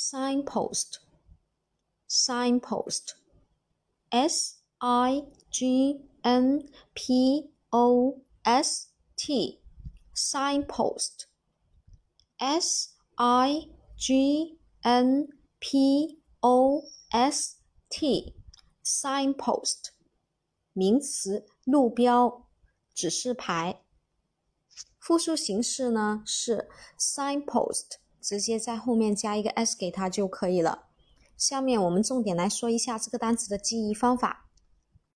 signpost signpost s i g n p o s t signpost s i g n p o s t signpost 名词，路标、指示牌。复数形式呢是 signpost，直接在后面加一个 s 给它就可以了。下面我们重点来说一下这个单词的记忆方法。